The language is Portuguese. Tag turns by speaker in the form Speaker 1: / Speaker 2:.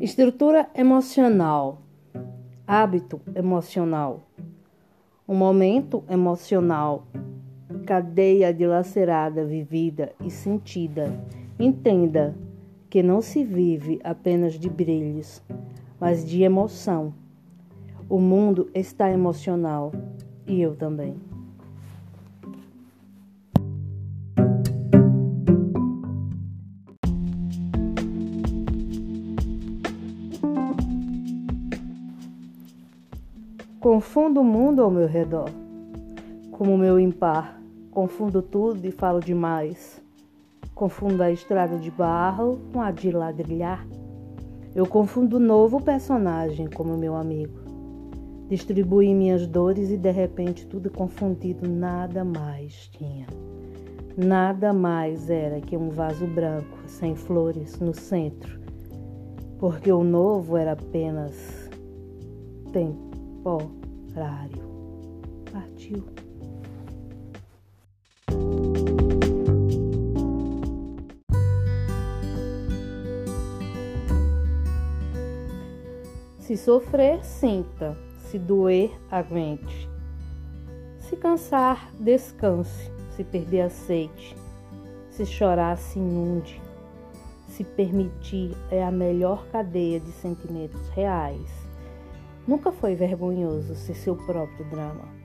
Speaker 1: Estrutura emocional, hábito emocional, um momento emocional, cadeia dilacerada, vivida e sentida. Entenda que não se vive apenas de brilhos, mas de emoção. O mundo está emocional e eu também. Confundo o mundo ao meu redor, como meu impar. Confundo tudo e falo demais. Confundo a estrada de barro com a de ladrilhar. Eu confundo o novo personagem como meu amigo. Distribuí minhas dores e de repente tudo confundido nada mais tinha. Nada mais era que um vaso branco sem flores no centro, porque o novo era apenas tempo temporário. Partiu. Se sofrer, sinta. Se doer, aguente. Se cansar, descanse. Se perder, aceite. Se chorar, se inunde. Se permitir é a melhor cadeia de sentimentos reais Nunca foi vergonhoso ser seu próprio drama.